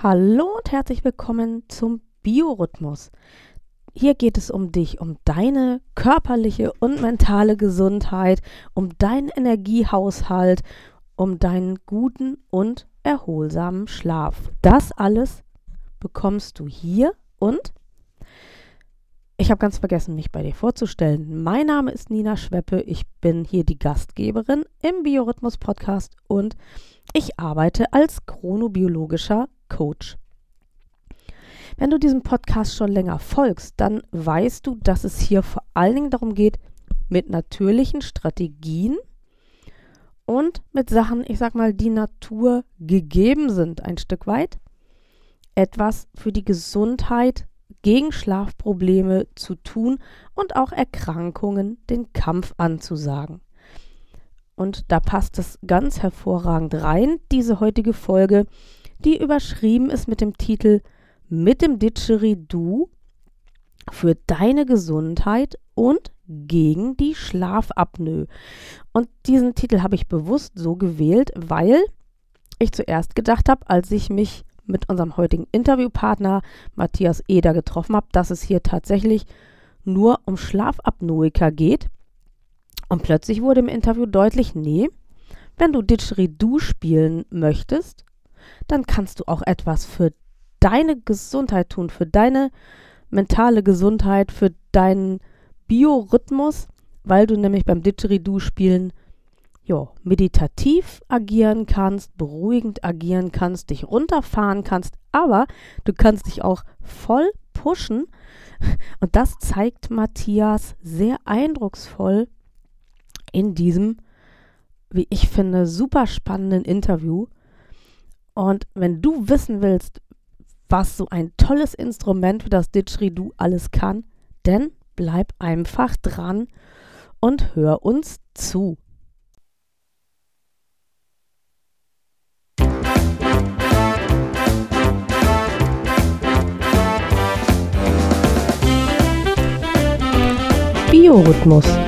Hallo und herzlich willkommen zum Biorhythmus. Hier geht es um dich, um deine körperliche und mentale Gesundheit, um deinen Energiehaushalt, um deinen guten und erholsamen Schlaf. Das alles bekommst du hier und ich habe ganz vergessen, mich bei dir vorzustellen. Mein Name ist Nina Schweppe. Ich bin hier die Gastgeberin im Biorhythmus Podcast und ich arbeite als chronobiologischer Coach. Wenn du diesem Podcast schon länger folgst, dann weißt du, dass es hier vor allen Dingen darum geht, mit natürlichen Strategien und mit Sachen, ich sag mal, die Natur gegeben sind, ein Stück weit, etwas für die Gesundheit gegen Schlafprobleme zu tun und auch Erkrankungen den Kampf anzusagen. Und da passt es ganz hervorragend rein, diese heutige Folge, die überschrieben ist mit dem Titel Mit dem Didgeridoo für deine Gesundheit und gegen die Schlafapnoe. Und diesen Titel habe ich bewusst so gewählt, weil ich zuerst gedacht habe, als ich mich mit unserem heutigen Interviewpartner Matthias Eder getroffen habe, dass es hier tatsächlich nur um Schlafapnoiker geht. Und plötzlich wurde im Interview deutlich, nee, wenn du Didgeridoo spielen möchtest, dann kannst du auch etwas für deine Gesundheit tun, für deine mentale Gesundheit, für deinen Biorhythmus, weil du nämlich beim Didgeridoo spielen ja, meditativ agieren kannst, beruhigend agieren kannst, dich runterfahren kannst, aber du kannst dich auch voll pushen. Und das zeigt Matthias sehr eindrucksvoll in diesem, wie ich finde, super spannenden Interview. Und wenn du wissen willst, was so ein tolles Instrument wie das Didgeridoo alles kann, dann bleib einfach dran und hör uns zu. Biorhythmus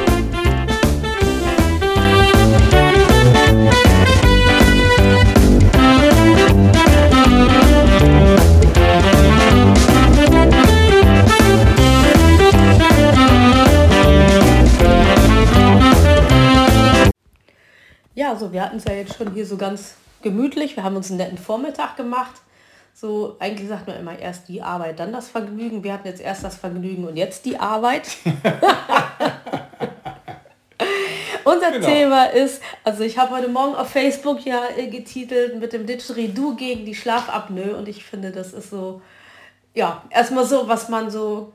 Also wir hatten es ja jetzt schon hier so ganz gemütlich. Wir haben uns einen netten Vormittag gemacht. So, eigentlich sagt man immer erst die Arbeit, dann das Vergnügen. Wir hatten jetzt erst das Vergnügen und jetzt die Arbeit. Unser genau. Thema ist, also ich habe heute Morgen auf Facebook ja äh, getitelt mit dem Didgeridoo gegen die Schlafapnoe und ich finde, das ist so, ja, erstmal so, was man so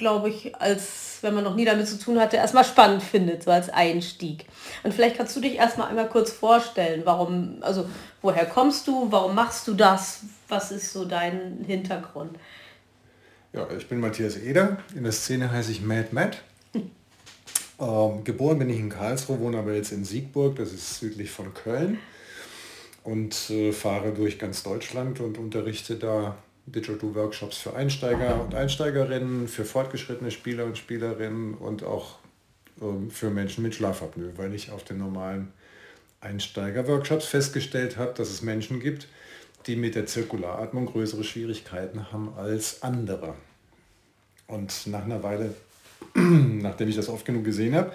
glaube ich, als wenn man noch nie damit zu tun hatte, erstmal spannend findet, so als Einstieg. Und vielleicht kannst du dich erstmal einmal kurz vorstellen, warum, also woher kommst du, warum machst du das, was ist so dein Hintergrund? Ja, ich bin Matthias Eder, in der Szene heiße ich Mad Matt. Ähm, geboren bin ich in Karlsruhe, wohne aber jetzt in Siegburg, das ist südlich von Köln und äh, fahre durch ganz Deutschland und unterrichte da Digital-Workshops für Einsteiger und Einsteigerinnen, für fortgeschrittene Spieler und Spielerinnen und auch ähm, für Menschen mit Schlafapnoe, weil ich auf den normalen Einsteiger-Workshops festgestellt habe, dass es Menschen gibt, die mit der Zirkularatmung größere Schwierigkeiten haben als andere. Und nach einer Weile, nachdem ich das oft genug gesehen habe,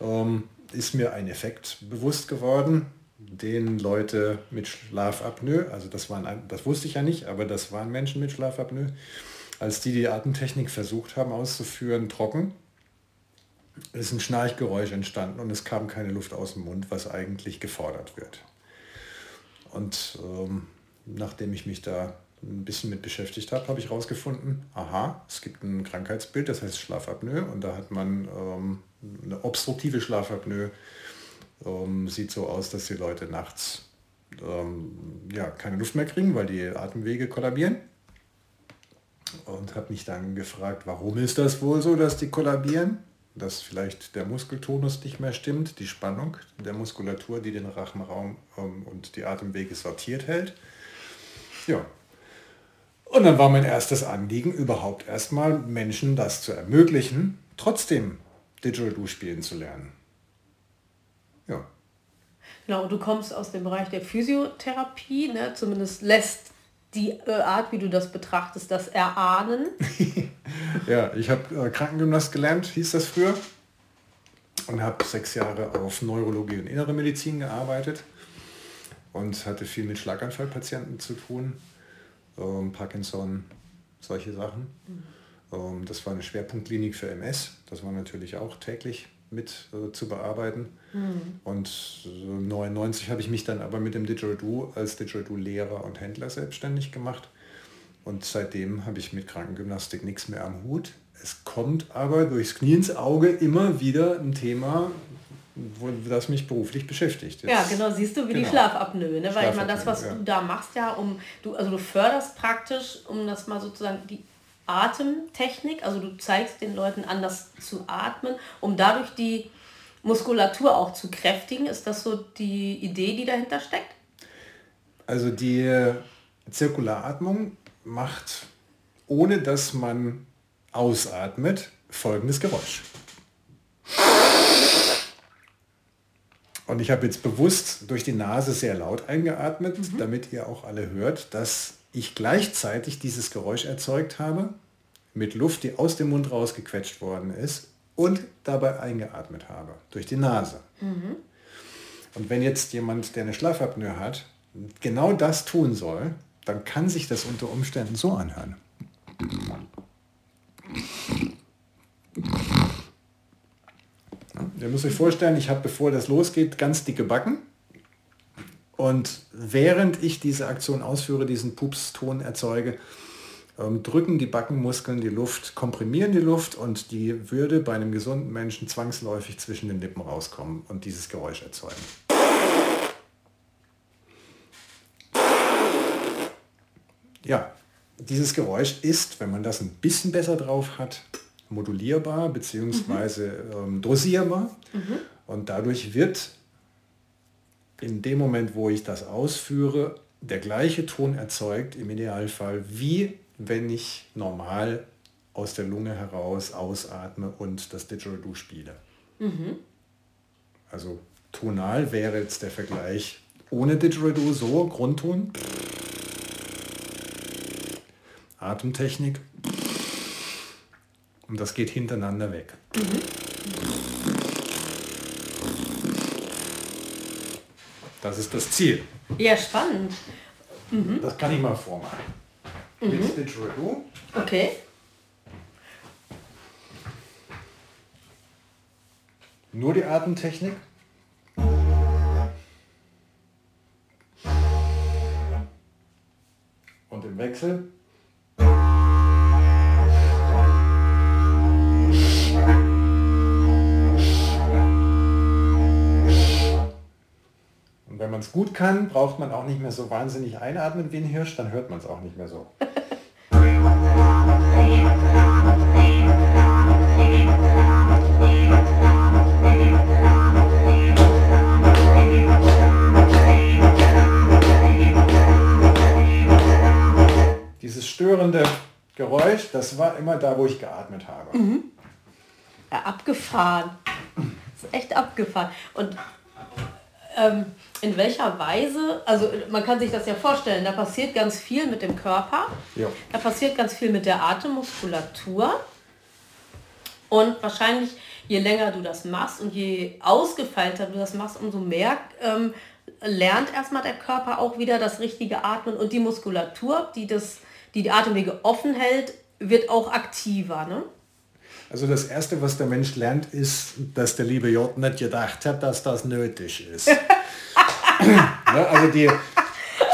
ähm, ist mir ein Effekt bewusst geworden, den Leute mit Schlafapnoe, also das, waren, das wusste ich ja nicht, aber das waren Menschen mit Schlafapnoe, als die die Atemtechnik versucht haben auszuführen, trocken, ist ein Schnarchgeräusch entstanden und es kam keine Luft aus dem Mund, was eigentlich gefordert wird. Und ähm, nachdem ich mich da ein bisschen mit beschäftigt habe, habe ich herausgefunden, aha, es gibt ein Krankheitsbild, das heißt Schlafapnoe und da hat man ähm, eine obstruktive Schlafapnoe ähm, sieht so aus, dass die Leute nachts ähm, ja, keine Luft mehr kriegen, weil die Atemwege kollabieren. Und habe mich dann gefragt, warum ist das wohl so, dass die kollabieren? dass vielleicht der Muskeltonus nicht mehr stimmt, die Spannung der Muskulatur, die den Rachenraum ähm, und die Atemwege sortiert hält. Ja. Und dann war mein erstes Anliegen, überhaupt erstmal Menschen das zu ermöglichen, trotzdem Didgeridoo spielen zu lernen. Genau, du kommst aus dem Bereich der Physiotherapie, ne? zumindest lässt die äh, Art, wie du das betrachtest, das erahnen. ja, ich habe äh, Krankengymnast gelernt, hieß das früher. Und habe sechs Jahre auf Neurologie und Innere Medizin gearbeitet und hatte viel mit Schlaganfallpatienten zu tun, ähm, Parkinson, solche Sachen. Mhm. Ähm, das war eine Schwerpunktklinik für MS, das war natürlich auch täglich mit äh, zu bearbeiten. Mhm. Und 1999 habe ich mich dann aber mit dem Didgeridoo als Didgeridoo-Lehrer und Händler selbstständig gemacht. Und seitdem habe ich mit Krankengymnastik nichts mehr am Hut. Es kommt aber durchs Knie ins Auge immer wieder ein Thema, wo, das mich beruflich beschäftigt. Jetzt, ja, genau, siehst du, wie genau. die Schlafapnoe, ne? Weil ich meine, das, was ja. du da machst, ja, um du, also du förderst praktisch, um das mal sozusagen die Atemtechnik, also du zeigst den Leuten anders zu atmen, um dadurch die Muskulatur auch zu kräftigen. Ist das so die Idee, die dahinter steckt? Also die Zirkularatmung macht, ohne dass man ausatmet, folgendes Geräusch. Und ich habe jetzt bewusst durch die Nase sehr laut eingeatmet, mhm. damit ihr auch alle hört, dass ich gleichzeitig dieses Geräusch erzeugt habe mit Luft, die aus dem Mund rausgequetscht worden ist und dabei eingeatmet habe durch die Nase. Mhm. Und wenn jetzt jemand, der eine Schlafapnoe hat, genau das tun soll, dann kann sich das unter Umständen so anhören. ihr müsst euch vorstellen, ich habe, bevor das losgeht, ganz dicke Backen. Und während ich diese Aktion ausführe, diesen Pupston erzeuge, ähm, drücken die Backenmuskeln die Luft, komprimieren die Luft und die würde bei einem gesunden Menschen zwangsläufig zwischen den Lippen rauskommen und dieses Geräusch erzeugen. Ja, dieses Geräusch ist, wenn man das ein bisschen besser drauf hat, modulierbar bzw. Mhm. Ähm, dosierbar. Mhm. Und dadurch wird in dem Moment, wo ich das ausführe, der gleiche Ton erzeugt, im Idealfall, wie wenn ich normal aus der Lunge heraus ausatme und das Didgeridoo spiele. Mhm. Also tonal wäre jetzt der Vergleich ohne Didgeridoo so, Grundton, Atemtechnik und das geht hintereinander weg. Mhm. Das ist das Ziel. Ja, spannend. Mhm. Das kann ich mal vormachen. Mhm. Mit Didgeridoo. Okay. Nur die Atemtechnik. Und im Wechsel man es gut kann, braucht man auch nicht mehr so wahnsinnig einatmen wie ein Hirsch, dann hört man es auch nicht mehr so. Dieses störende Geräusch, das war immer da, wo ich geatmet habe. Mhm. Ja, abgefahren. Das ist echt abgefahren. Und ähm, in welcher Weise, also man kann sich das ja vorstellen, da passiert ganz viel mit dem Körper, ja. da passiert ganz viel mit der Atemmuskulatur und wahrscheinlich je länger du das machst und je ausgefeilter du das machst, umso mehr ähm, lernt erstmal der Körper auch wieder das richtige Atmen und die Muskulatur, die das, die, die Atemwege offen hält, wird auch aktiver. Ne? Also das Erste, was der Mensch lernt, ist, dass der liebe J nicht gedacht hat, dass das nötig ist. ne, also die,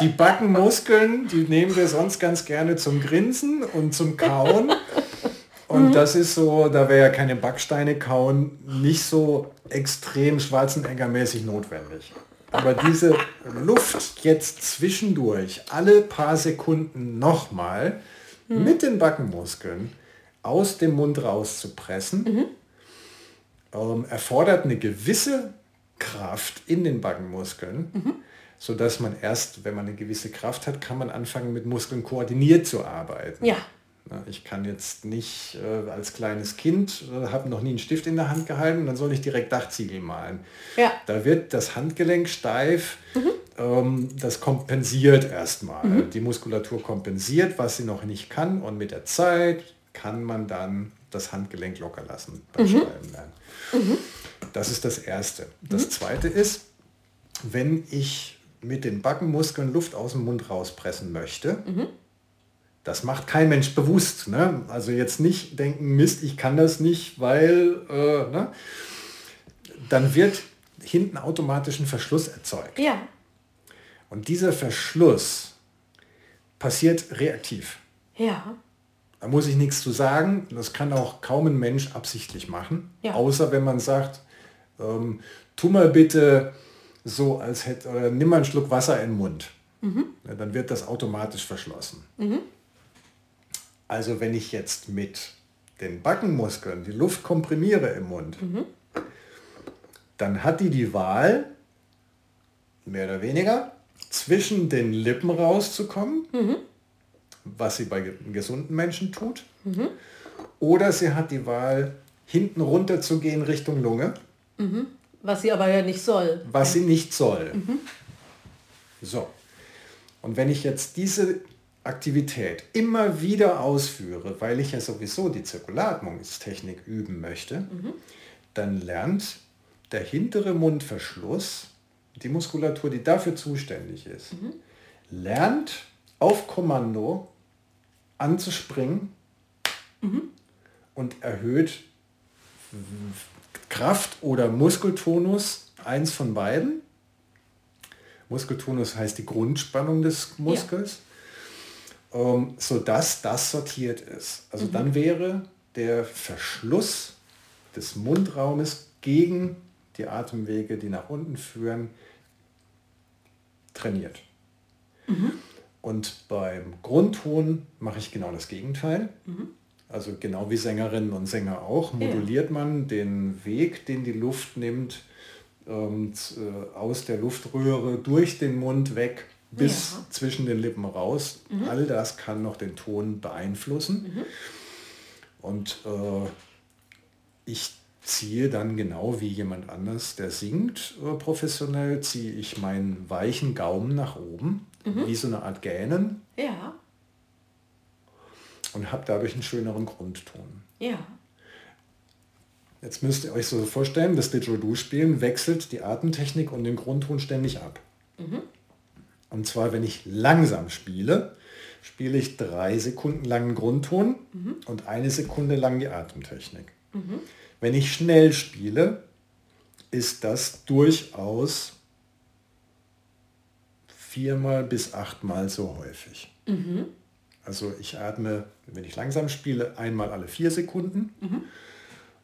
die Backenmuskeln, die nehmen wir sonst ganz gerne zum Grinsen und zum Kauen. Und mhm. das ist so, da wäre ja keine Backsteine kauen, nicht so extrem Schwarzenegger-mäßig notwendig. Aber diese Luft jetzt zwischendurch, alle paar Sekunden nochmal mhm. mit den Backenmuskeln, aus dem Mund rauszupressen, mhm. ähm, erfordert eine gewisse Kraft in den Backenmuskeln, mhm. sodass man erst, wenn man eine gewisse Kraft hat, kann man anfangen mit Muskeln koordiniert zu arbeiten. Ja. Ich kann jetzt nicht äh, als kleines Kind, äh, habe noch nie einen Stift in der Hand gehalten, dann soll ich direkt Dachziegel malen. Ja. Da wird das Handgelenk steif, mhm. ähm, das kompensiert erstmal. Mhm. Die Muskulatur kompensiert, was sie noch nicht kann und mit der Zeit kann man dann das Handgelenk locker lassen beim mhm. Schreiben lernen. Mhm. Das ist das Erste. Das mhm. Zweite ist, wenn ich mit den Backenmuskeln Luft aus dem Mund rauspressen möchte, mhm. das macht kein Mensch bewusst. Ne? Also jetzt nicht denken, Mist, ich kann das nicht, weil, äh, ne? dann wird hinten automatisch ein Verschluss erzeugt. Ja. Und dieser Verschluss passiert reaktiv. Ja. Da muss ich nichts zu sagen. Das kann auch kaum ein Mensch absichtlich machen. Ja. Außer wenn man sagt, ähm, tu mal bitte so, als hätte, oder nimm mal einen Schluck Wasser in den Mund. Mhm. Ja, dann wird das automatisch verschlossen. Mhm. Also wenn ich jetzt mit den Backenmuskeln die Luft komprimiere im Mund, mhm. dann hat die die Wahl, mehr oder weniger, zwischen den Lippen rauszukommen, mhm. Was sie bei gesunden Menschen tut, mhm. oder sie hat die Wahl, hinten runter zu gehen Richtung Lunge. Mhm. Was sie aber ja nicht soll. Was sie nicht soll. Mhm. So. Und wenn ich jetzt diese Aktivität immer wieder ausführe, weil ich ja sowieso die Zirkulatmungstechnik üben möchte, mhm. dann lernt der hintere Mundverschluss, die Muskulatur, die dafür zuständig ist, mhm. lernt auf Kommando anzuspringen mhm. und erhöht Kraft oder Muskeltonus, eins von beiden. Muskeltonus heißt die Grundspannung des Muskels, ja. ähm, sodass das sortiert ist. Also mhm. dann wäre der Verschluss des Mundraumes gegen die Atemwege, die nach unten führen, trainiert. Mhm. Und beim Grundton mache ich genau das Gegenteil. Mhm. Also genau wie Sängerinnen und Sänger auch, moduliert ja. man den Weg, den die Luft nimmt, ähm, äh, aus der Luftröhre durch den Mund weg bis ja. zwischen den Lippen raus. Mhm. All das kann noch den Ton beeinflussen. Mhm. Und äh, ich ziehe dann genau wie jemand anders, der singt äh, professionell, ziehe ich meinen weichen Gaumen nach oben, mhm. wie so eine Art Gähnen. Ja und habe dadurch einen schöneren Grundton. Ja. Jetzt müsst ihr euch so vorstellen, das Didgeridoo-Spielen wechselt die Atemtechnik und den Grundton ständig ab. Mhm. Und zwar, wenn ich langsam spiele, spiele ich drei Sekunden lang einen Grundton mhm. und eine Sekunde lang die Atemtechnik. Mhm. Wenn ich schnell spiele, ist das durchaus viermal bis achtmal so häufig. Mhm. Also ich atme, wenn ich langsam spiele, einmal alle vier Sekunden. Mhm.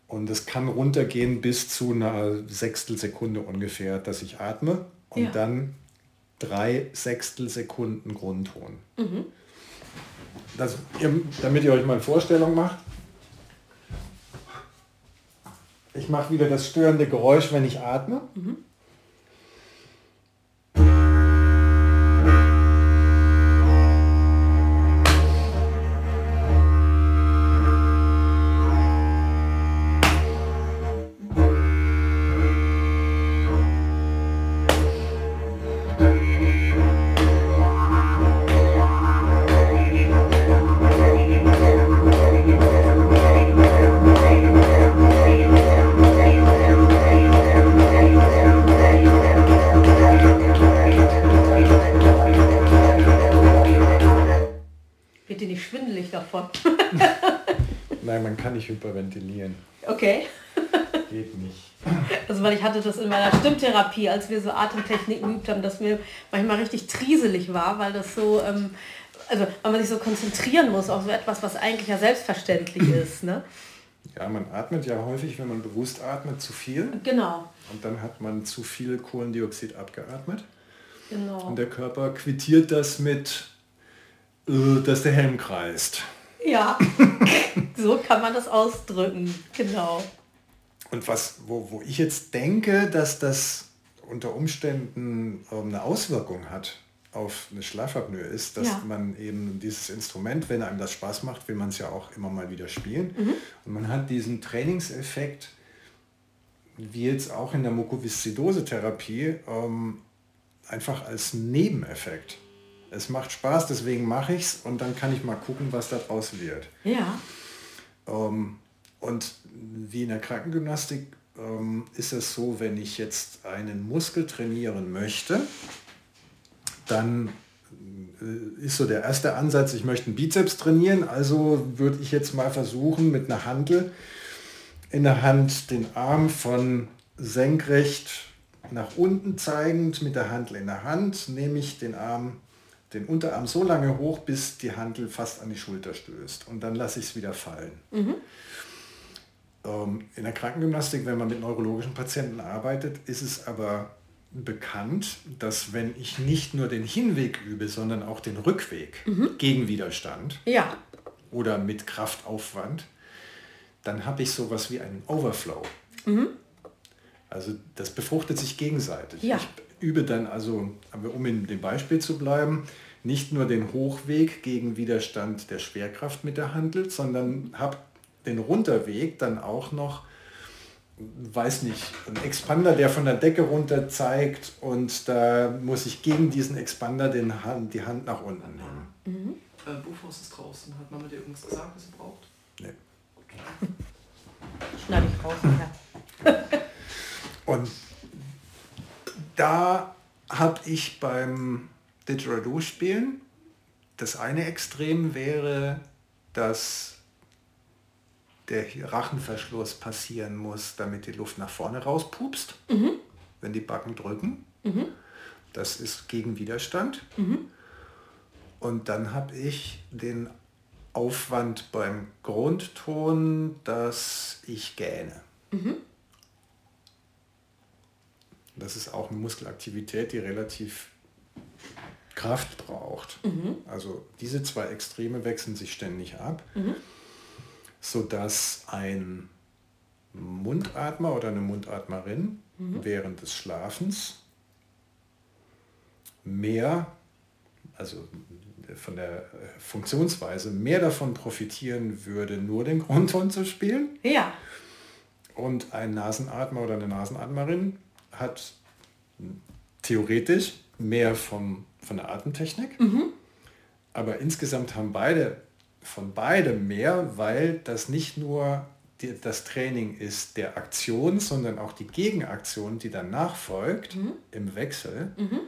Und es kann runtergehen bis zu einer Sechstelsekunde ungefähr, dass ich atme. Und ja. dann drei Sechstelsekunden Grundton. Mhm. Das, damit ihr euch mal eine Vorstellung macht. Ich mache wieder das störende Geräusch, wenn ich atme. Mhm. nicht hyperventilieren. Okay. Geht nicht. Also weil ich hatte das in meiner Stimmtherapie, als wir so Atemtechniken geübt haben, dass mir manchmal richtig trieselig war, weil das so, ähm, also weil man sich so konzentrieren muss auf so etwas, was eigentlich ja selbstverständlich ist. Ne? Ja, man atmet ja häufig, wenn man bewusst atmet, zu viel. Genau. Und dann hat man zu viel Kohlendioxid abgeatmet. Genau. Und der Körper quittiert das mit, dass der Helm kreist. Ja, so kann man das ausdrücken, genau. und was, wo, wo ich jetzt denke, dass das unter Umständen ähm, eine Auswirkung hat auf eine Schlafapnoe ist, dass ja. man eben dieses Instrument, wenn einem das Spaß macht, will man es ja auch immer mal wieder spielen. Mhm. Und man hat diesen Trainingseffekt, wie jetzt auch in der Mukoviszidose-Therapie, ähm, einfach als Nebeneffekt. Es macht Spaß, deswegen mache ich es und dann kann ich mal gucken, was daraus wird. Ja. Ähm, und wie in der Krankengymnastik ähm, ist es so, wenn ich jetzt einen Muskel trainieren möchte, dann äh, ist so der erste Ansatz, ich möchte einen Bizeps trainieren, also würde ich jetzt mal versuchen, mit einer Handel in der Hand den Arm von senkrecht nach unten zeigend mit der Handel in der Hand, nehme ich den Arm, den Unterarm so lange hoch, bis die Handel fast an die Schulter stößt und dann lasse ich es wieder fallen. Mhm. Ähm, in der Krankengymnastik, wenn man mit neurologischen Patienten arbeitet, ist es aber bekannt, dass wenn ich nicht nur den Hinweg übe, sondern auch den Rückweg mhm. gegen Widerstand ja. oder mit Kraftaufwand, dann habe ich sowas wie einen Overflow. Mhm. Also das befruchtet sich gegenseitig. Ja. Ich übe dann also, um in dem Beispiel zu bleiben, nicht nur den Hochweg gegen Widerstand der Schwerkraft mit der Handel, sondern habe den Runterweg dann auch noch, weiß nicht, ein Expander, der von der Decke runter zeigt und da muss ich gegen diesen Expander den Hand, die Hand nach unten nehmen. Mhm. Äh, Bufos ist draußen. Hat man mit dir irgendwas gesagt, was ihr braucht? Nee. Schneid ich raus, ja. und da habe ich beim Didgeridoo-Spielen, das eine Extrem wäre, dass der Rachenverschluss passieren muss, damit die Luft nach vorne rauspupst, mhm. wenn die Backen drücken. Mhm. Das ist gegen Widerstand. Mhm. Und dann habe ich den Aufwand beim Grundton, dass ich gähne. Mhm. Das ist auch eine Muskelaktivität, die relativ Kraft braucht. Mhm. Also diese zwei Extreme wechseln sich ständig ab. Mhm sodass ein Mundatmer oder eine Mundatmerin mhm. während des Schlafens mehr, also von der Funktionsweise, mehr davon profitieren würde, nur den Grundton zu spielen. Ja. Und ein Nasenatmer oder eine Nasenatmerin hat theoretisch mehr vom, von der Atemtechnik. Mhm. Aber insgesamt haben beide von beidem mehr, weil das nicht nur die, das Training ist der Aktion, sondern auch die Gegenaktion, die danach folgt mhm. im Wechsel, mhm.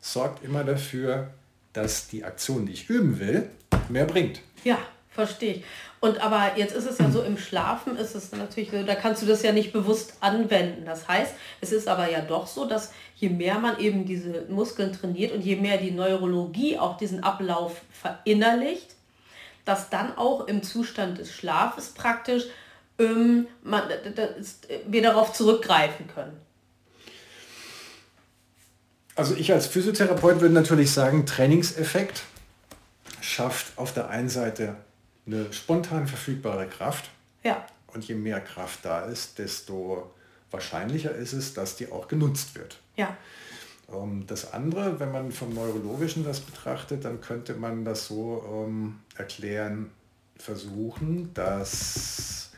sorgt immer dafür, dass die Aktion, die ich üben will, mehr bringt. Ja, verstehe ich. Und aber jetzt ist es ja so, im Schlafen ist es natürlich so, da kannst du das ja nicht bewusst anwenden. Das heißt, es ist aber ja doch so, dass je mehr man eben diese Muskeln trainiert und je mehr die Neurologie auch diesen Ablauf verinnerlicht, dass dann auch im Zustand des Schlafes praktisch ähm, man, ist, wir darauf zurückgreifen können. Also ich als Physiotherapeut würde natürlich sagen, Trainingseffekt schafft auf der einen Seite eine spontan verfügbare Kraft. Ja. Und je mehr Kraft da ist, desto wahrscheinlicher ist es, dass die auch genutzt wird. Ja. Ähm, das andere, wenn man vom Neurologischen das betrachtet, dann könnte man das so ähm, erklären, versuchen, dass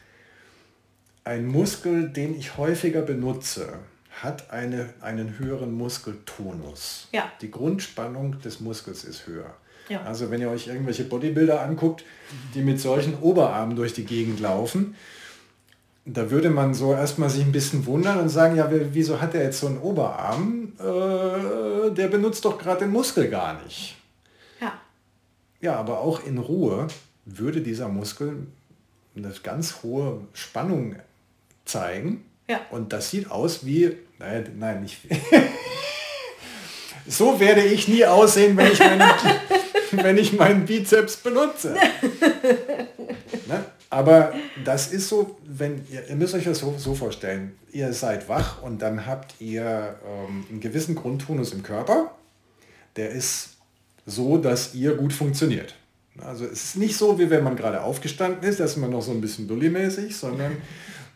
ein Muskel, den ich häufiger benutze, hat eine, einen höheren Muskeltonus. Ja. Die Grundspannung des Muskels ist höher. Ja. Also wenn ihr euch irgendwelche Bodybuilder anguckt, die mit solchen Oberarmen durch die Gegend laufen, da würde man so erstmal sich ein bisschen wundern und sagen, ja, wieso hat er jetzt so einen Oberarm? Äh, der benutzt doch gerade den Muskel gar nicht. Ja. Ja, aber auch in Ruhe würde dieser Muskel eine ganz hohe Spannung zeigen. Ja. Und das sieht aus wie, nein, nein nicht. so werde ich nie aussehen, wenn ich meinen, wenn ich meinen Bizeps benutze. ne? Aber das ist so, wenn ihr, ihr müsst euch das so, so vorstellen, ihr seid wach und dann habt ihr ähm, einen gewissen Grundtonus im Körper, der ist so, dass ihr gut funktioniert. Also es ist nicht so, wie wenn man gerade aufgestanden ist, dass man noch so ein bisschen dulli-mäßig, sondern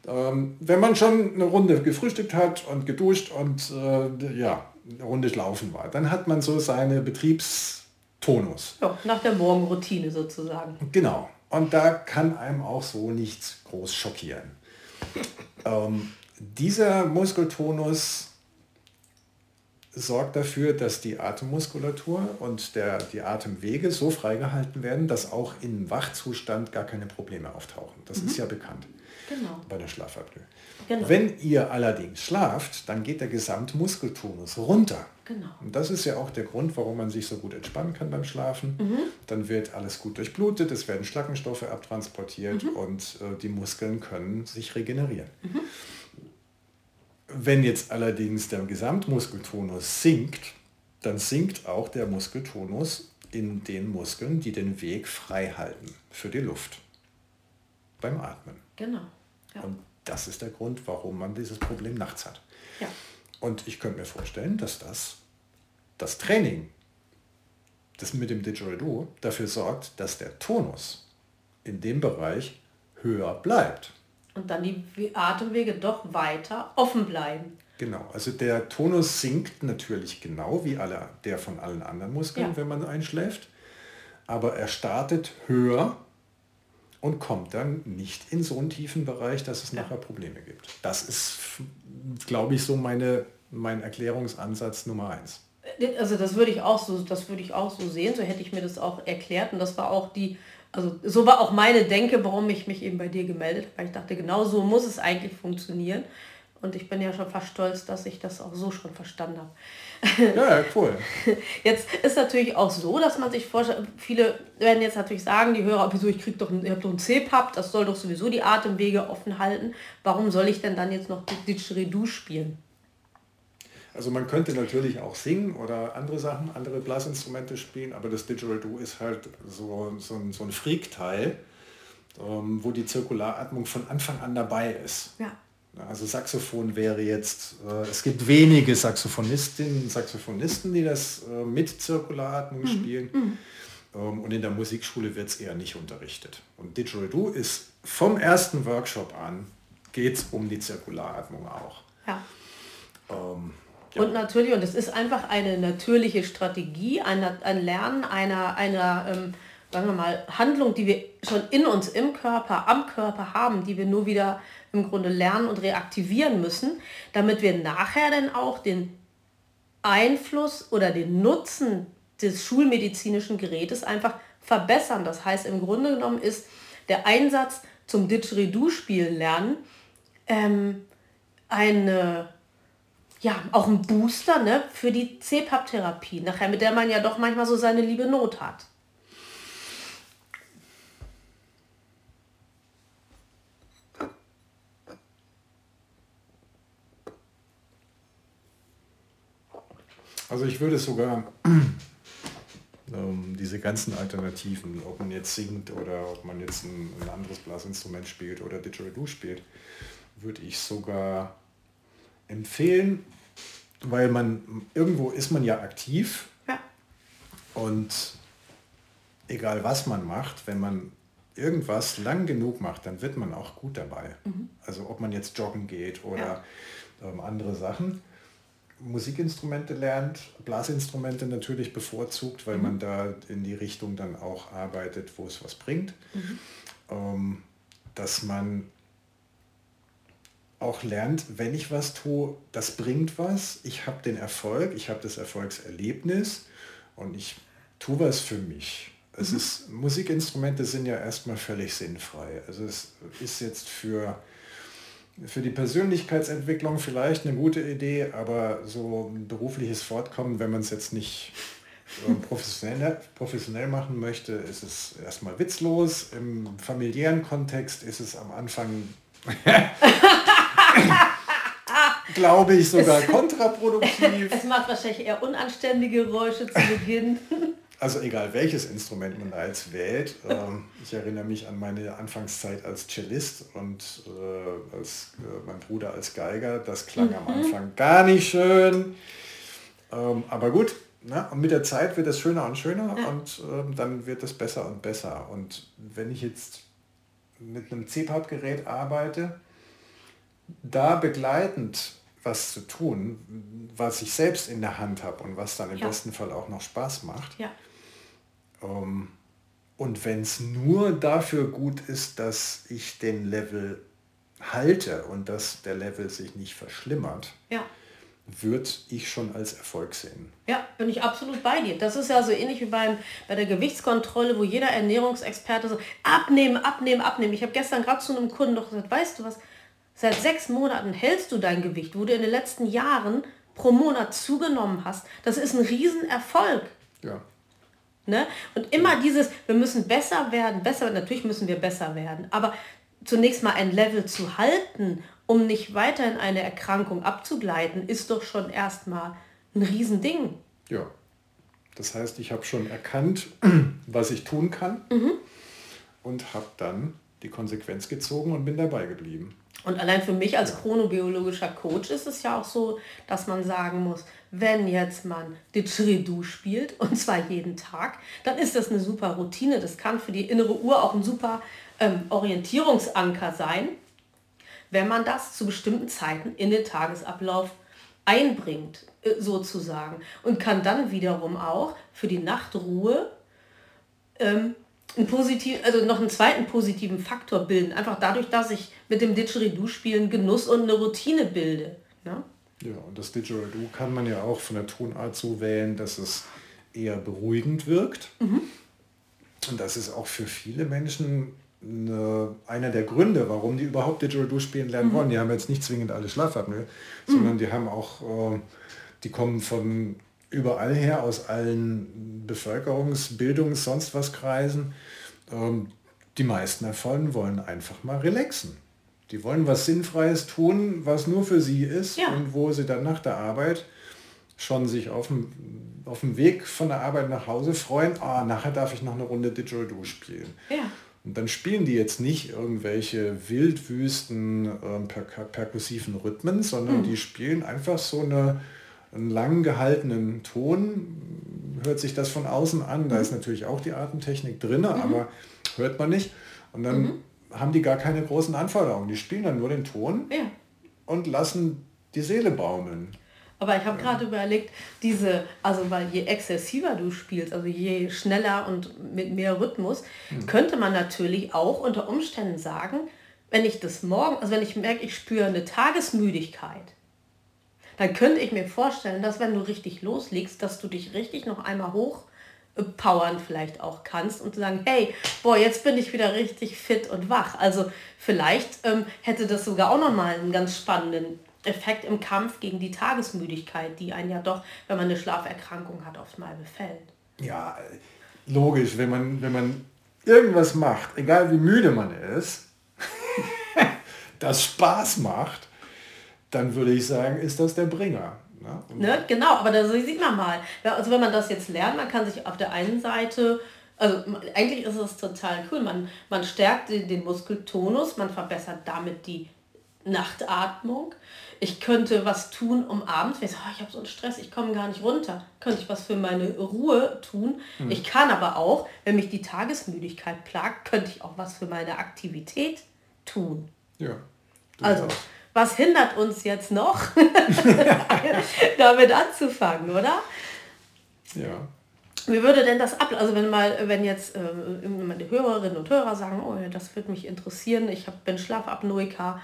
Ähm, wenn man schon eine Runde gefrühstückt hat und geduscht und äh, ja, eine Runde laufen war, dann hat man so seine Betriebstonus. Ja, nach der Morgenroutine sozusagen. Genau. Und da kann einem auch so nichts groß schockieren. Ähm, dieser Muskeltonus sorgt dafür, dass die Atemmuskulatur und der, die Atemwege so freigehalten werden, dass auch im Wachzustand gar keine Probleme auftauchen. Das mhm. ist ja bekannt genau. bei der Schlafapnoe. Genau. Wenn ihr allerdings schlaft, dann geht der Gesamtmuskeltonus runter. Genau. Und das ist ja auch der Grund, warum man sich so gut entspannen kann beim Schlafen. Mhm. Dann wird alles gut durchblutet, es werden Schlackenstoffe abtransportiert mhm. und äh, die Muskeln können sich regenerieren. Mhm. Wenn jetzt allerdings der Gesamtmuskeltonus sinkt, dann sinkt auch der Muskeltonus in den Muskeln, die den Weg frei halten für die Luft beim Atmen. Genau. Ja. Und das ist der Grund, warum man dieses Problem nachts hat. Ja. Und ich könnte mir vorstellen, dass das, das Training, das mit dem Didgeridoo, dafür sorgt, dass der Tonus in dem Bereich höher bleibt. Und dann die Atemwege doch weiter offen bleiben. Genau, also der Tonus sinkt natürlich genau wie alle, der von allen anderen Muskeln, ja. wenn man einschläft. Aber er startet höher und kommt dann nicht in so einen tiefen Bereich, dass es ja. nachher Probleme gibt. Das ist, glaube ich, so meine, mein Erklärungsansatz Nummer eins. Also das würde ich auch so, das würde ich auch so sehen, so hätte ich mir das auch erklärt und das war auch die, also so war auch meine Denke, warum ich mich eben bei dir gemeldet habe, weil ich dachte, genau so muss es eigentlich funktionieren. Und ich bin ja schon fast stolz, dass ich das auch so schon verstanden habe. Ja, cool. Jetzt ist natürlich auch so, dass man sich vorstellt, viele werden jetzt natürlich sagen, die Hörer, wieso ich krieg doch, ich habe doch ein CPAP, das soll doch sowieso die Atemwege offen halten. Warum soll ich denn dann jetzt noch Didgeridoo spielen? Also man könnte natürlich auch singen oder andere Sachen, andere Blasinstrumente spielen, aber das Didgeridoo ist halt so, so ein, so ein Freak-Teil, ähm, wo die Zirkularatmung von Anfang an dabei ist. Ja. Also Saxophon wäre jetzt, äh, es gibt wenige Saxophonistinnen und Saxophonisten, die das äh, mit Zirkularatmung mhm. spielen. Mhm. Ähm, und in der Musikschule wird es eher nicht unterrichtet. Und Didgeridoo ist vom ersten Workshop an, geht es um die Zirkularatmung auch. Ja. Ähm, ja. Und natürlich, und es ist einfach eine natürliche Strategie, ein, ein Lernen einer, einer ähm, sagen wir mal, Handlung, die wir schon in uns im Körper, am Körper haben, die wir nur wieder im Grunde lernen und reaktivieren müssen, damit wir nachher dann auch den Einfluss oder den Nutzen des schulmedizinischen Gerätes einfach verbessern. Das heißt, im Grunde genommen ist der Einsatz zum Didgeridoo-Spielen lernen ähm, eine, ja, auch ein Booster ne, für die CPAP-Therapie, nachher mit der man ja doch manchmal so seine liebe Not hat. Also ich würde sogar ähm, diese ganzen Alternativen, ob man jetzt singt oder ob man jetzt ein, ein anderes Blasinstrument spielt oder Didgeridoo spielt, würde ich sogar empfehlen, weil man irgendwo ist man ja aktiv ja. und egal was man macht, wenn man irgendwas lang genug macht, dann wird man auch gut dabei. Mhm. Also ob man jetzt joggen geht oder ja. ähm, andere Sachen. Musikinstrumente lernt, Blasinstrumente natürlich bevorzugt, weil mhm. man da in die Richtung dann auch arbeitet, wo es was bringt. Mhm. Ähm, dass man auch lernt, wenn ich was tue, das bringt was, ich habe den Erfolg, ich habe das Erfolgserlebnis und ich tue was für mich. Es mhm. ist, Musikinstrumente sind ja erstmal völlig sinnfrei. Also es ist jetzt für für die Persönlichkeitsentwicklung vielleicht eine gute Idee, aber so ein berufliches Fortkommen, wenn man es jetzt nicht professionell, professionell machen möchte, ist es erstmal witzlos. Im familiären Kontext ist es am Anfang, glaube ich, sogar kontraproduktiv. Es macht wahrscheinlich eher unanständige Geräusche zu Beginn. Also egal welches Instrument man da jetzt wählt. Ähm, ich erinnere mich an meine Anfangszeit als Cellist und äh, als äh, mein Bruder als Geiger. Das klang mhm. am Anfang gar nicht schön. Ähm, aber gut, ne? und mit der Zeit wird es schöner und schöner ja. und ähm, dann wird es besser und besser. Und wenn ich jetzt mit einem CPAP-Gerät arbeite, da begleitend was zu tun, was ich selbst in der Hand habe und was dann im Ja. besten Fall auch noch Spaß macht. Ja. Ähm, und wenn es nur dafür gut ist, dass ich den Level halte und dass der Level sich nicht verschlimmert, Ja. würde ich schon als Erfolg sehen. Ja, bin ich absolut bei dir. Das ist ja so ähnlich wie beim, bei der Gewichtskontrolle, wo jeder Ernährungsexperte so abnehmen, abnehmen, abnehmen. Ich habe gestern gerade zu einem Kunden noch gesagt, weißt du was, seit sechs Monaten hältst du dein Gewicht, wo du in den letzten Jahren pro Monat zugenommen hast. Das ist ein Riesenerfolg. Ja. Ne? Und immer dieses, wir müssen besser werden, besser, natürlich müssen wir besser werden, aber zunächst mal ein Level zu halten, um nicht weiter in eine Erkrankung abzugleiten, ist doch schon erstmal ein Riesending. Ja. Das heißt, ich habe schon erkannt, was ich tun kann und habe dann die Konsequenz gezogen und bin dabei geblieben. Und allein für mich als chronobiologischer Coach ist es ja auch so, dass man sagen muss, wenn jetzt man Didgeridoo spielt, und zwar jeden Tag, dann ist das eine super Routine. Das kann für die innere Uhr auch ein super ähm, Orientierungsanker sein, wenn man das zu bestimmten Zeiten in den Tagesablauf einbringt, äh, sozusagen. Und kann dann wiederum auch für die Nachtruhe ähm, einen positiv, also noch einen zweiten positiven Faktor bilden. Einfach dadurch, dass ich mit dem Didgeridoo-Spielen Genuss und eine Routine bilde. Ne? Ja, und das Didgeridoo kann man ja auch von der Tonart so wählen, dass es eher beruhigend wirkt. Und das ist auch für viele Menschen eine, einer der Gründe, warum die überhaupt Didgeridoo spielen lernen wollen. Die haben jetzt nicht zwingend alle Schlafapnoe, sondern die haben auch, äh, die kommen von überall her, aus allen Bevölkerungs-, Bildungs-, sonst was Kreisen. Ähm, die meisten davon wollen einfach mal relaxen. Die wollen was Sinnfreies tun, was nur für sie ist Ja. und wo sie dann nach der Arbeit schon sich auf dem, auf dem Weg von der Arbeit nach Hause freuen, ah, nachher darf ich noch eine Runde Didgeridoo spielen. Ja. Und dann spielen die jetzt nicht irgendwelche wildwüsten ähm, per perkussiven Rhythmen, sondern die spielen einfach so eine, einen lang gehaltenen Ton. Hört sich das von außen an. Da ist natürlich auch die Atemtechnik drin, aber hört man nicht. Und dann haben die gar keine großen Anforderungen. Die spielen dann nur den Ton ja. und lassen die Seele baumeln. Aber ich habe gerade überlegt, diese, also weil je exzessiver du spielst, also je schneller und mit mehr Rhythmus, könnte man natürlich auch unter Umständen sagen, wenn ich das morgen, also wenn ich merke, ich spüre eine Tagesmüdigkeit, dann könnte ich mir vorstellen, dass wenn du richtig loslegst, dass du dich richtig noch einmal hoch äh, powern vielleicht auch kannst und sagen, hey, boah, jetzt bin ich wieder richtig fit und wach. Also vielleicht ähm, hätte das sogar auch nochmal einen ganz spannenden Effekt im Kampf gegen die Tagesmüdigkeit, die einen ja doch, wenn man eine Schlaferkrankung hat, oft mal befällt. Ja, logisch, wenn man, wenn man irgendwas macht, egal wie müde man ist, das Spaß macht, dann würde ich sagen, ist das der Bringer. Ne? Ne? Genau, aber da sieht man mal. Also wenn man das jetzt lernt, man kann sich auf der einen Seite, also eigentlich ist es total cool, man, man stärkt den, Muskeltonus, man verbessert damit die Nachtatmung. Ich könnte was tun, um abends, wenn ich, sage, oh, ich habe so einen Stress, ich komme gar nicht runter, könnte ich was für meine Ruhe tun. Ich kann aber auch, wenn mich die Tagesmüdigkeit plagt, könnte ich auch was für meine Aktivität tun. ja, Also. Was hindert uns jetzt noch, damit anzufangen, oder? ja. Wie würde denn das ab? Also wenn mal, wenn jetzt äh, meine Hörerinnen und Hörer sagen, oh ja, das würde mich interessieren, ich hab, bin Schlafapnoiker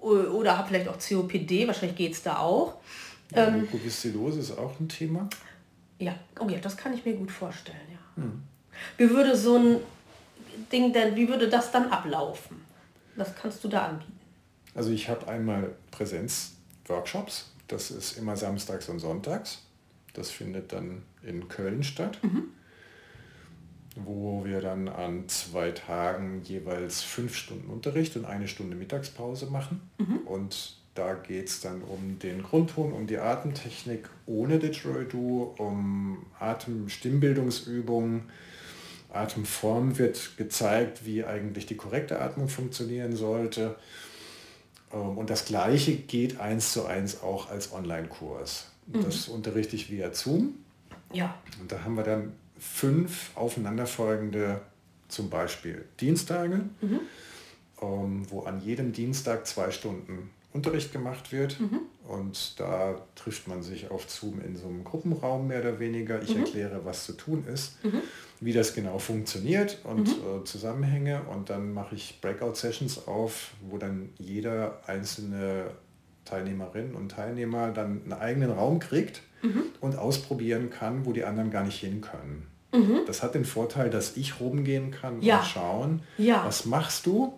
oder habe vielleicht auch COPD, wahrscheinlich geht es da auch. ja Ähm, Mukoviszidose ist auch ein Thema. Ja, oh ja, das kann ich mir gut vorstellen, ja. Wie würde so ein Ding denn, wie würde das dann ablaufen? Was kannst du da anbieten? Also ich habe einmal Präsenzworkshops, das ist immer samstags und sonntags. Das findet dann in Köln statt, wo wir dann an zwei Tagen jeweils fünf Stunden Unterricht und eine Stunde Mittagspause machen. Und da geht es dann um den Grundton, um die Atemtechnik ohne Didgeridoo, um Atem-Stimmbildungsübungen. Atemform wird gezeigt, wie eigentlich die korrekte Atmung funktionieren sollte. Ähm, Und das gleiche geht eins zu eins auch als Online-Kurs. Das unterrichte ich via Zoom. Ja, Und da haben wir dann fünf aufeinanderfolgende, zum Beispiel Dienstage. ähm, wo an jedem Dienstag zwei Stunden Unterricht gemacht wird. Mhm. Und da trifft man sich auf Zoom in so einem Gruppenraum mehr oder weniger. Ich Mhm. erkläre, was zu tun ist, wie das genau funktioniert und Mhm. äh, Zusammenhänge. Und dann mache ich Breakout-Sessions auf, wo dann jeder einzelne Teilnehmerin und Teilnehmer dann einen eigenen Raum kriegt Mhm. und ausprobieren kann, wo die anderen gar nicht hin können. Das hat den Vorteil, dass ich rumgehen kann Ja. und schauen, Ja. was machst du,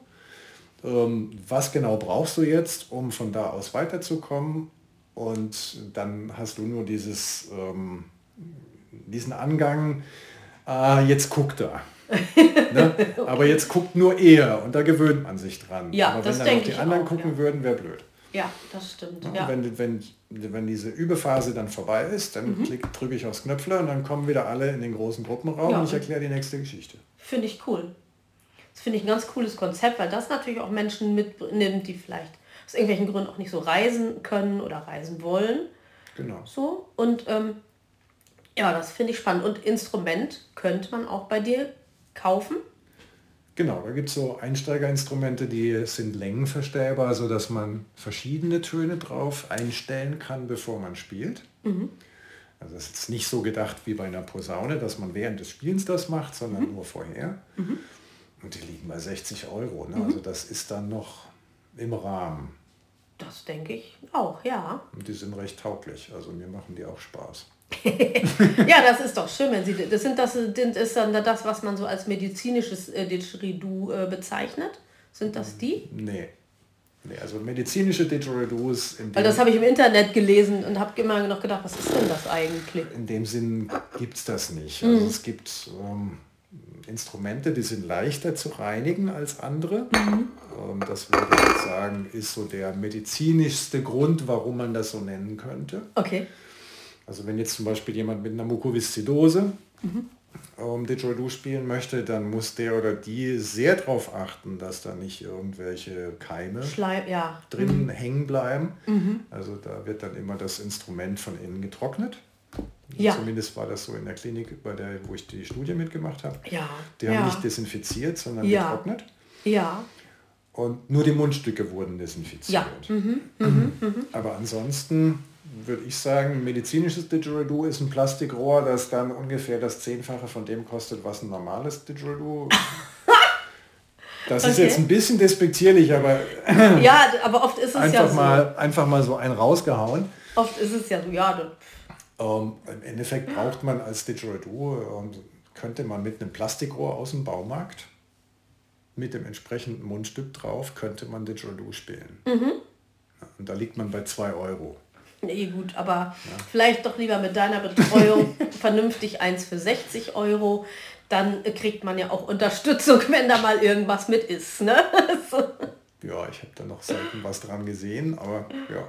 was genau brauchst du jetzt, um von da aus weiterzukommen. Und dann hast du nur dieses, ähm, diesen Angang, ah, jetzt guckt er. ne? Aber jetzt guckt nur er und da gewöhnt man sich dran. Ja, Aber das wenn dann noch die anderen auch, gucken ja. würden, wäre blöd. Ja, das stimmt. Ja. Wenn, wenn, wenn diese Übephase dann vorbei ist, dann Mhm. drücke ich aufs Knöpfle und dann kommen wieder alle in den großen Gruppenraum Ja. und ich erkläre die nächste Geschichte. Finde ich cool. Finde ich ein ganz cooles Konzept, weil das natürlich auch Menschen mitnimmt, die vielleicht aus irgendwelchen Gründen auch nicht so reisen können oder reisen wollen. Genau. So. Und ähm, ja, das finde ich spannend. Und Instrument könnte man auch bei dir kaufen. Genau, da gibt es so Einsteigerinstrumente, die sind längenverstellbar, sodass man verschiedene Töne drauf einstellen kann, bevor man spielt. Also das ist nicht so gedacht wie bei einer Posaune, dass man während des Spielens das macht, sondern nur vorher. Und die liegen bei 60 Euro. Ne? Also das ist dann noch im Rahmen. Das denke ich auch, ja. Und die sind recht tauglich. Also mir machen die auch Spaß. Ja, das ist doch schön, wenn Sie das sind das sind- ist dann das, was man so als medizinisches äh, Didgeridoo äh, bezeichnet. Sind das die? Nee. nee also medizinische Didgeridoos Weil das habe ich im Internet gelesen und habe immer noch gedacht, was ist denn das eigentlich? in dem Sinn gibt es das nicht. Mhm. Also es gibt ähm, Instrumente, die sind leichter zu reinigen als andere. Mhm. Ähm, das würde ich sagen, ist so der medizinischste Grund, warum man das so nennen könnte. Okay. Also wenn jetzt zum Beispiel jemand mit einer Mukoviszidose Mhm. ähm, Didgeridoo spielen möchte, dann muss der oder die sehr darauf achten, dass da nicht irgendwelche Keime Schleim, ja. drin hängen bleiben. Mhm. Also da wird dann immer das Instrument von innen getrocknet. Ja. Zumindest war das so in der Klinik, bei der, wo ich die Studie mitgemacht habe. Ja. Die haben ja. nicht desinfiziert, sondern Ja. getrocknet. Ja. Und nur die Mundstücke wurden desinfiziert. Ja. Mhm. Aber ansonsten würde ich sagen, medizinisches Didgeridoo ist ein Plastikrohr, das dann ungefähr das Zehnfache von dem kostet, was ein normales Didgeridoo. Das ist Okay. jetzt ein bisschen despektierlich, aber Ja, aber oft ist es ja einfach so. mal, einfach mal so einen rausgehauen. Oft ist es ja so, ja, Ähm, Im Endeffekt braucht man als Didgeridoo, und könnte man mit einem Plastikrohr aus dem Baumarkt, mit dem entsprechenden Mundstück drauf, könnte man Didgeridoo spielen. Mhm. Und da liegt man bei 2 Euro. nee, gut, aber vielleicht doch lieber mit deiner Betreuung vernünftig eins für 60 Euro. Dann kriegt man ja auch Unterstützung, wenn da mal irgendwas mit ist. Ne? So. Ja, ich habe da noch selten was dran gesehen, aber ja,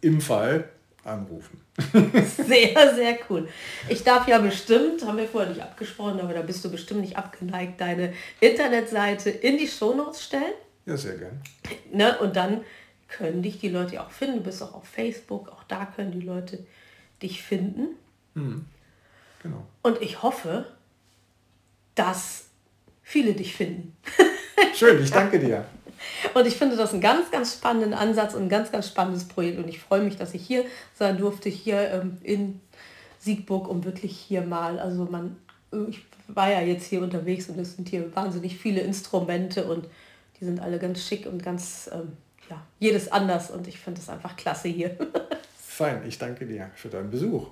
im Fall anrufen. Sehr, sehr cool. Ich darf ja bestimmt, haben wir vorher nicht abgesprochen, aber da bist du bestimmt nicht abgeneigt, deine Internetseite in die Shownotes stellen. Ja, sehr gern. Ne? Und dann können dich die Leute auch finden. Du bist auch auf Facebook, auch da können die Leute dich finden. Genau. Und ich hoffe, dass viele dich finden. Schön, ich danke dir. Und ich finde das einen ganz, ganz spannenden Ansatz und ein ganz, ganz spannendes Projekt. Und ich freue mich, dass ich hier sein durfte, hier ähm, in Siegburg, um wirklich hier mal, also man, ich war ja jetzt hier unterwegs und es sind hier wahnsinnig viele Instrumente und die sind alle ganz schick und ganz, ähm, ja, jedes anders. Und ich finde es einfach klasse hier. Fein, ich danke dir für deinen Besuch.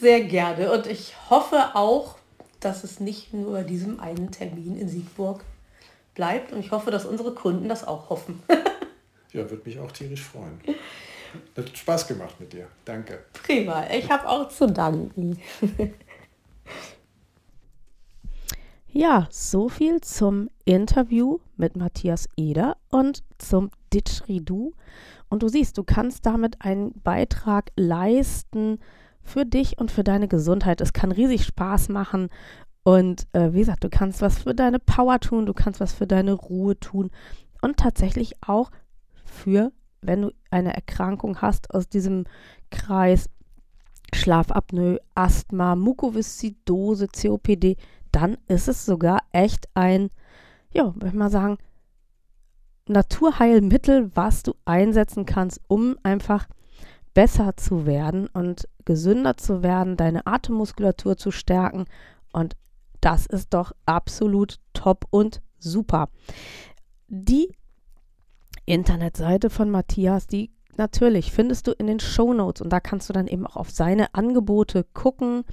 Sehr gerne. Und ich hoffe auch, dass es nicht nur bei diesem einen Termin in Siegburg bleibt. Und ich hoffe, dass unsere Kunden das auch hoffen. Ja, würde mich auch tierisch freuen. Das hat Spaß gemacht mit dir. Danke. Prima. Ich habe auch zu danken. Ja, so viel zum Interview mit Matthias Eder und zum Didgeridoo. Und du siehst, du kannst damit einen Beitrag leisten für dich und für deine Gesundheit. Es kann riesig Spaß machen. Und äh, wie gesagt, du kannst was für deine Power tun, du kannst was für deine Ruhe tun und tatsächlich auch für, wenn du eine Erkrankung hast aus diesem Kreis Schlafapnoe, Asthma, Mukoviszidose, COPD, dann ist es sogar echt ein, ja, würde ich mal sagen, Naturheilmittel, was du einsetzen kannst, um einfach besser zu werden und gesünder zu werden, deine Atemmuskulatur zu stärken. Und das ist doch absolut top und super. Die Internetseite von Matthias, die natürlich findest du in den Show Notes und da kannst du dann eben auch auf seine Angebote gucken.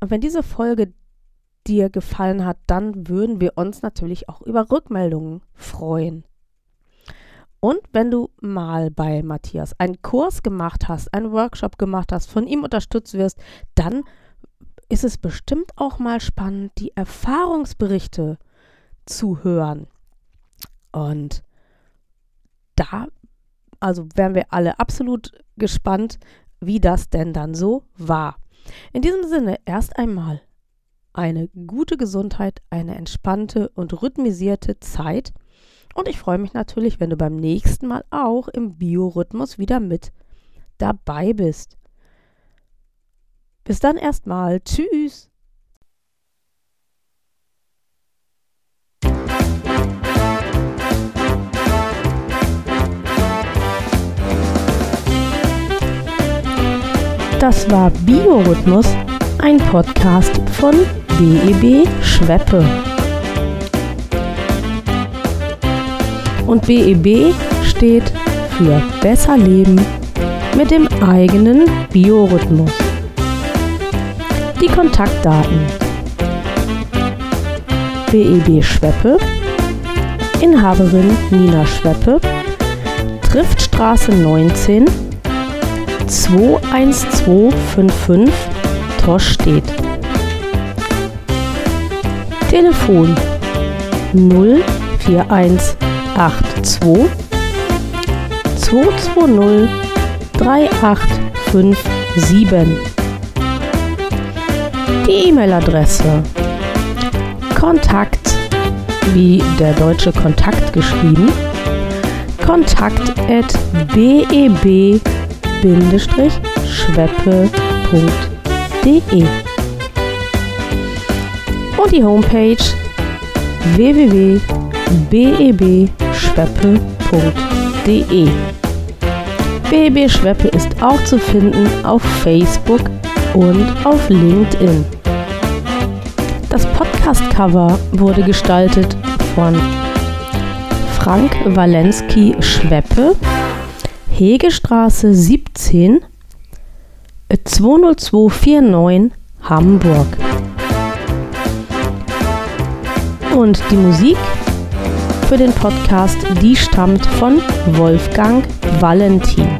Und wenn diese Folge dir gefallen hat, dann würden wir uns natürlich auch über Rückmeldungen freuen. Und wenn du mal bei Matthias einen Kurs gemacht hast, einen Workshop gemacht hast, von ihm unterstützt wirst, dann ist es bestimmt auch mal spannend, die Erfahrungsberichte zu hören. Und da, also wären wir alle absolut gespannt, wie das denn dann so war. In diesem Sinne erst einmal eine gute Gesundheit, eine entspannte und rhythmisierte Zeit und ich freue mich natürlich, wenn du beim nächsten Mal auch im Biorhythmus wieder mit dabei bist. Bis dann erstmal. Tschüss. Das war Biorhythmus, ein Podcast von BEB Schweppe. Und BEB steht für Besser Leben mit dem eigenen Biorhythmus. Die Kontaktdaten. BEB Schweppe, Inhaberin Nina Schweppe, Triftstraße 19, 21255, Torstedt. Telefon 041 82 220 3857. Die E-Mail-Adresse Kontakt wie der deutsche Kontakt geschrieben kontakt at beb-schweppe.de und die Homepage www.beb schweppe.de. BB Schweppe ist auch zu finden auf Facebook und auf LinkedIn. Das Podcast-Cover wurde gestaltet von Frank Walensky Schweppe, Hegestraße 17, 20249 Hamburg. Und die Musik für den Podcast, die stammt von Wolfgang Valentin.